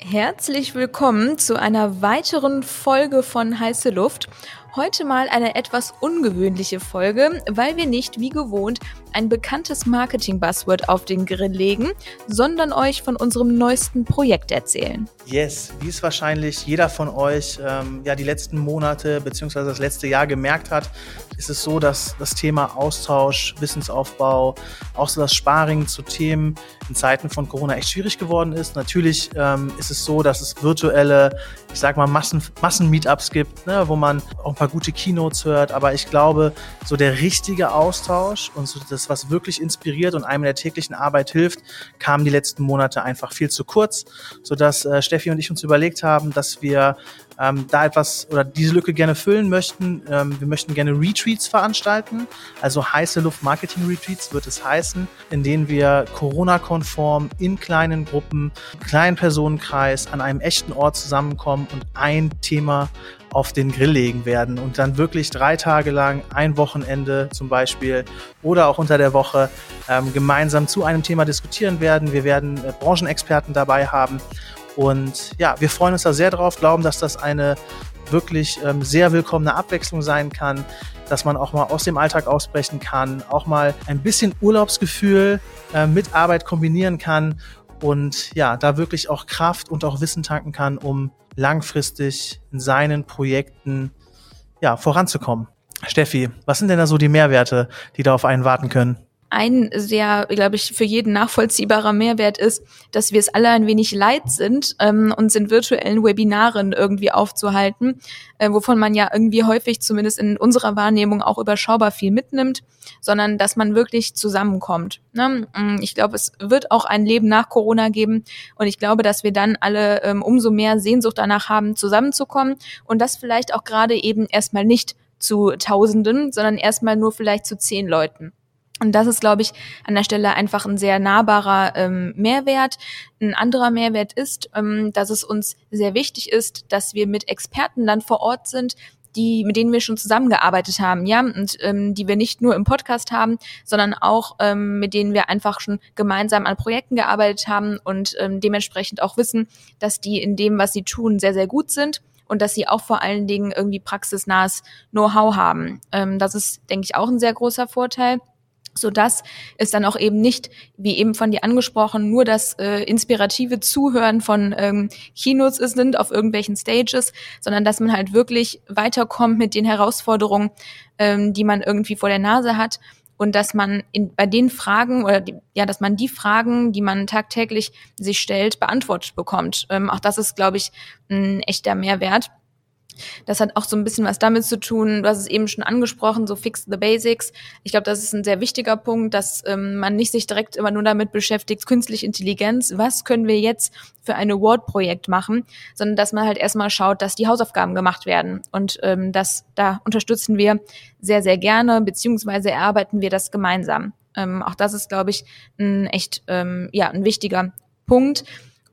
Herzlich willkommen zu einer weiteren Folge von Heiße Luft. Heute mal eine etwas ungewöhnliche Folge, weil wir nicht wie gewohnt ein bekanntes Marketing-Buzzword auf den Grill legen, sondern euch von unserem neuesten Projekt erzählen. Yes, wie es wahrscheinlich jeder von euch ähm, ja die letzten Monate bzw. das letzte Jahr gemerkt hat, ist es so, dass das Thema Austausch, Wissensaufbau, auch so das Sparring zu Themen in Zeiten von Corona echt schwierig geworden ist. Natürlich ähm, ist es so, dass es virtuelle, ich sag mal, Massen, Massen-Meetups gibt, ne, wo man auch paar gute Keynotes hört, aber ich glaube, so der richtige Austausch und so das, was wirklich inspiriert und einem in der täglichen Arbeit hilft, kam die letzten Monate einfach viel zu kurz, sodass äh, Steffi und ich uns überlegt haben, dass wir ähm, da etwas oder diese Lücke gerne füllen möchten. Ähm, wir möchten gerne Retreats veranstalten, also heiße Luft-Marketing-Retreats wird es heißen, in denen wir Corona-konform in kleinen Gruppen, kleinen Personenkreis an einem echten Ort zusammenkommen und ein Thema auf den Grill legen werden und dann wirklich drei Tage lang, ein Wochenende zum Beispiel oder auch unter der Woche ähm, gemeinsam zu einem Thema diskutieren werden. Wir werden äh, Branchenexperten dabei haben und ja, wir freuen uns da sehr drauf, glauben, dass das eine wirklich ähm, sehr willkommene Abwechslung sein kann, dass man auch mal aus dem Alltag ausbrechen kann, auch mal ein bisschen Urlaubsgefühl äh, mit Arbeit kombinieren kann und ja, da wirklich auch Kraft und auch Wissen tanken kann, um langfristig in seinen Projekten ja, voranzukommen. Steffi, was sind denn da so die Mehrwerte, die da auf einen warten können? Ein sehr, glaube ich, für jeden nachvollziehbarer Mehrwert ist, dass wir es alle ein wenig leid sind, ähm, uns in virtuellen Webinaren irgendwie aufzuhalten, äh, wovon man ja irgendwie häufig, zumindest in unserer Wahrnehmung, auch überschaubar viel mitnimmt, sondern dass man wirklich zusammenkommt. Ne? Mm, ich glaube, es wird auch ein Leben nach Corona geben und ich glaube, dass wir dann alle ähm, umso mehr Sehnsucht danach haben, zusammenzukommen und das vielleicht auch gerade eben erstmal nicht zu Tausenden, sondern erstmal nur vielleicht zu zehn Leuten. Und das ist, glaube ich, an der Stelle einfach ein sehr nahbarer ähm, Mehrwert. Ein anderer Mehrwert ist, ähm, dass es uns sehr wichtig ist, dass wir mit Experten dann vor Ort sind, die, mit denen wir schon zusammengearbeitet haben, ja, und ähm, die wir nicht nur im Podcast haben, sondern auch ähm, mit denen wir einfach schon gemeinsam an Projekten gearbeitet haben und ähm, dementsprechend auch wissen, dass die in dem, was sie tun, sehr, sehr gut sind und dass sie auch vor allen Dingen irgendwie praxisnahes Know-how haben. Ähm, das ist, denke ich, auch ein sehr großer Vorteil so dass es dann auch eben nicht, wie eben von dir angesprochen, nur das äh, inspirative Zuhören von ähm, Kinos sind auf irgendwelchen Stages, sondern dass man halt wirklich weiterkommt mit den Herausforderungen, ähm, die man irgendwie vor der Nase hat und dass man in, bei den Fragen oder die, ja, dass man die Fragen, die man tagtäglich sich stellt, beantwortet bekommt. Ähm, auch das ist, glaube ich, ein echter Mehrwert. Das hat auch so ein bisschen was damit zu tun, du hast es eben schon angesprochen, so fix the basics. Ich glaube, das ist ein sehr wichtiger Punkt, dass ähm, man nicht sich direkt immer nur damit beschäftigt, künstliche Intelligenz, was können wir jetzt für ein Award-Projekt machen, sondern dass man halt erstmal schaut, dass die Hausaufgaben gemacht werden. Und ähm, das, da unterstützen wir sehr, sehr gerne, beziehungsweise erarbeiten wir das gemeinsam. Ähm, auch das ist, glaube ich, ein echt ähm, ja, ein wichtiger Punkt.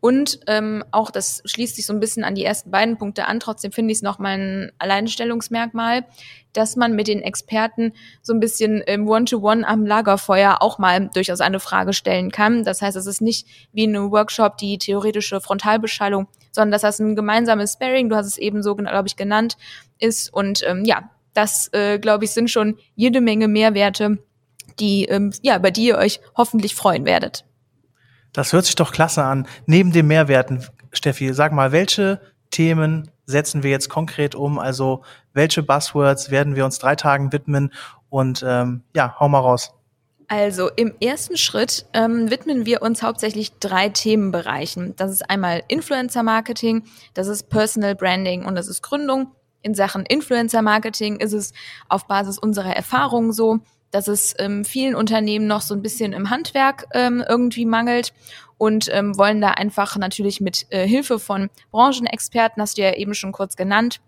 Und ähm, auch, das schließt sich so ein bisschen an die ersten beiden Punkte an, trotzdem finde ich es nochmal ein Alleinstellungsmerkmal, dass man mit den Experten so ein bisschen im One-to-One -One am Lagerfeuer auch mal durchaus eine Frage stellen kann. Das heißt, es ist nicht wie in einem Workshop die theoretische Frontalbeschallung, sondern dass das ein gemeinsames Sparing, du hast es eben so, glaube ich, genannt, ist. Und ähm, ja, das, äh, glaube ich, sind schon jede Menge Mehrwerte, die, ähm, ja, über die ihr euch hoffentlich freuen werdet. Das hört sich doch klasse an. Neben den Mehrwerten, Steffi, sag mal, welche Themen setzen wir jetzt konkret um? Also welche Buzzwords werden wir uns drei Tagen widmen? Und ähm, ja, hau mal raus. Also im ersten Schritt ähm, widmen wir uns hauptsächlich drei Themenbereichen. Das ist einmal Influencer Marketing, das ist Personal Branding und das ist Gründung. In Sachen Influencer Marketing ist es auf Basis unserer Erfahrungen so, dass es ähm, vielen Unternehmen noch so ein bisschen im Handwerk ähm, irgendwie mangelt und ähm, wollen da einfach natürlich mit äh, Hilfe von Branchenexperten, hast du ja eben schon kurz genannt,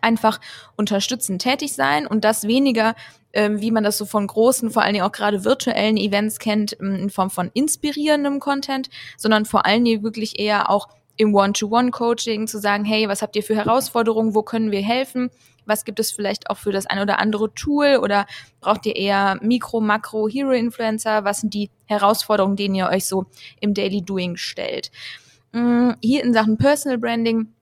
einfach unterstützend tätig sein und das weniger, ähm, wie man das so von großen, vor allen Dingen auch gerade virtuellen Events kennt, ähm, in Form von inspirierendem Content, sondern vor allen Dingen wirklich eher auch im One-to-One-Coaching zu sagen, hey, was habt ihr für Herausforderungen, wo können wir helfen? Was gibt es vielleicht auch für das ein oder andere Tool oder braucht ihr eher Mikro, Makro, Hero-Influencer? Was sind die Herausforderungen, denen ihr euch so im Daily Doing stellt? Mm, hier in Sachen Personal Branding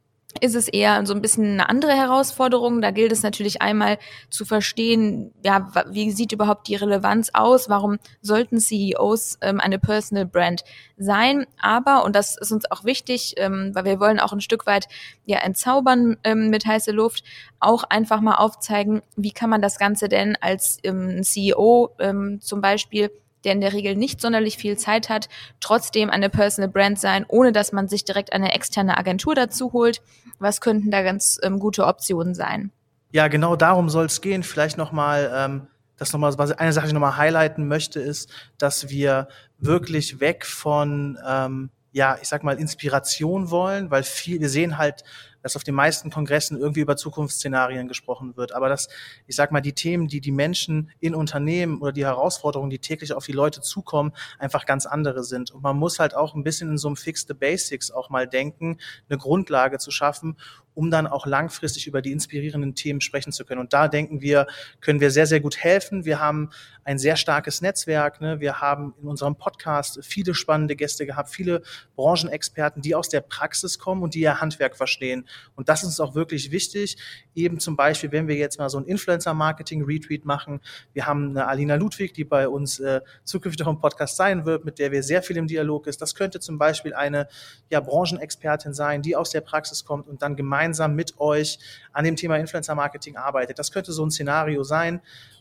ist es eher so ein bisschen eine andere Herausforderung. Da gilt es natürlich einmal zu verstehen, ja, wie sieht überhaupt die Relevanz aus? Warum sollten CEOs ähm, eine Personal Brand sein? Aber, und das ist uns auch wichtig, ähm, weil wir wollen auch ein Stück weit ja entzaubern ähm, mit heiße Luft, auch einfach mal aufzeigen, wie kann man das Ganze denn als ähm, CEO ähm, zum Beispiel der in der Regel nicht sonderlich viel Zeit hat, trotzdem eine Personal Brand sein, ohne dass man sich direkt eine externe Agentur dazu holt. Was könnten da ganz ähm, gute Optionen sein? Ja, genau darum soll es gehen. Vielleicht nochmal, ähm, das nochmal, eine Sache, die ich nochmal highlighten möchte, ist, dass wir wirklich weg von, ähm, ja, ich sag mal, Inspiration wollen, weil viel, wir sehen halt dass auf den meisten Kongressen irgendwie über Zukunftsszenarien gesprochen wird. Aber dass, ich sag mal, die Themen, die die Menschen in Unternehmen oder die Herausforderungen, die täglich auf die Leute zukommen, einfach ganz andere sind. Und man muss halt auch ein bisschen in so einem Fix the Basics auch mal denken, eine Grundlage zu schaffen, um dann auch langfristig über die inspirierenden Themen sprechen zu können. Und da denken wir, können wir sehr, sehr gut helfen. Wir haben ein sehr starkes Netzwerk. Ne? Wir haben in unserem Podcast viele spannende Gäste gehabt, viele Branchenexperten, die aus der Praxis kommen und die ihr Handwerk verstehen. Und das ist uns auch wirklich wichtig. Eben zum Beispiel, wenn wir jetzt mal so ein Influencer-Marketing-Retweet machen. Wir haben eine Alina Ludwig, die bei uns äh, zukünftig auch im Podcast sein wird, mit der wir sehr viel im Dialog ist. Das könnte zum Beispiel eine ja, Branchenexpertin sein, die aus der Praxis kommt und dann gemeinsam mit euch an dem Thema Influencer Marketing arbeitet. Das könnte so ein Szenario sein.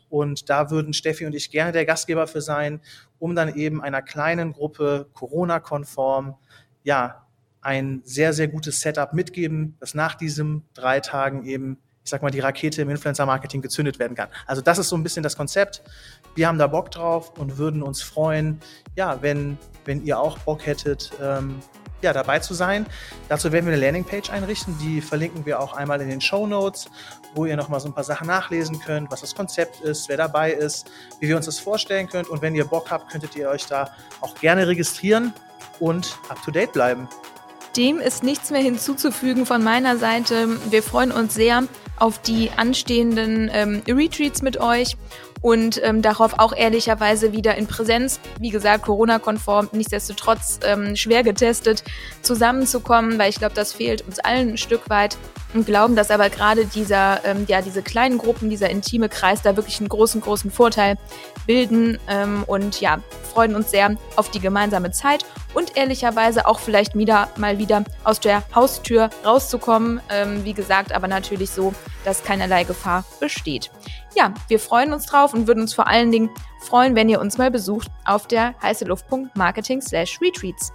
Und da würden Steffi und ich gerne der Gastgeber für sein, um dann eben einer kleinen Gruppe Corona-konform, ja, ein sehr, sehr gutes Setup mitgeben, dass nach diesen drei Tagen eben, ich sag mal, die Rakete im Influencer-Marketing gezündet werden kann. Also das ist so ein bisschen das Konzept. Wir haben da Bock drauf und würden uns freuen, ja, wenn, wenn ihr auch Bock hättet, ähm, ja, dabei zu sein. Dazu werden wir eine Landingpage einrichten, die verlinken wir auch einmal in den Show Notes, wo ihr nochmal so ein paar Sachen nachlesen könnt, was das Konzept ist, wer dabei ist, wie wir uns das vorstellen könnt. Und wenn ihr Bock habt, könntet ihr euch da auch gerne registrieren und up-to-date bleiben. Dem ist nichts mehr hinzuzufügen von meiner Seite. Wir freuen uns sehr auf die anstehenden ähm, Retreats mit euch und ähm, darauf auch ehrlicherweise wieder in Präsenz, wie gesagt, Corona-konform, nichtsdestotrotz ähm, schwer getestet, zusammenzukommen, weil ich glaube, das fehlt uns allen ein Stück weit und glauben, dass aber gerade dieser, ähm, ja, diese kleinen Gruppen, dieser intime Kreis da wirklich einen großen, großen Vorteil bilden ähm, und ja, freuen uns sehr auf die gemeinsame Zeit und ehrlicherweise auch vielleicht wieder mal wieder aus der Haustür rauszukommen. Ähm, wie gesagt, aber natürlich so, dass keinerlei Gefahr besteht. Ja, wir freuen uns drauf und würden uns vor allen Dingen freuen, wenn ihr uns mal besucht auf der heiße Luftpunkt Marketing slash Retreats.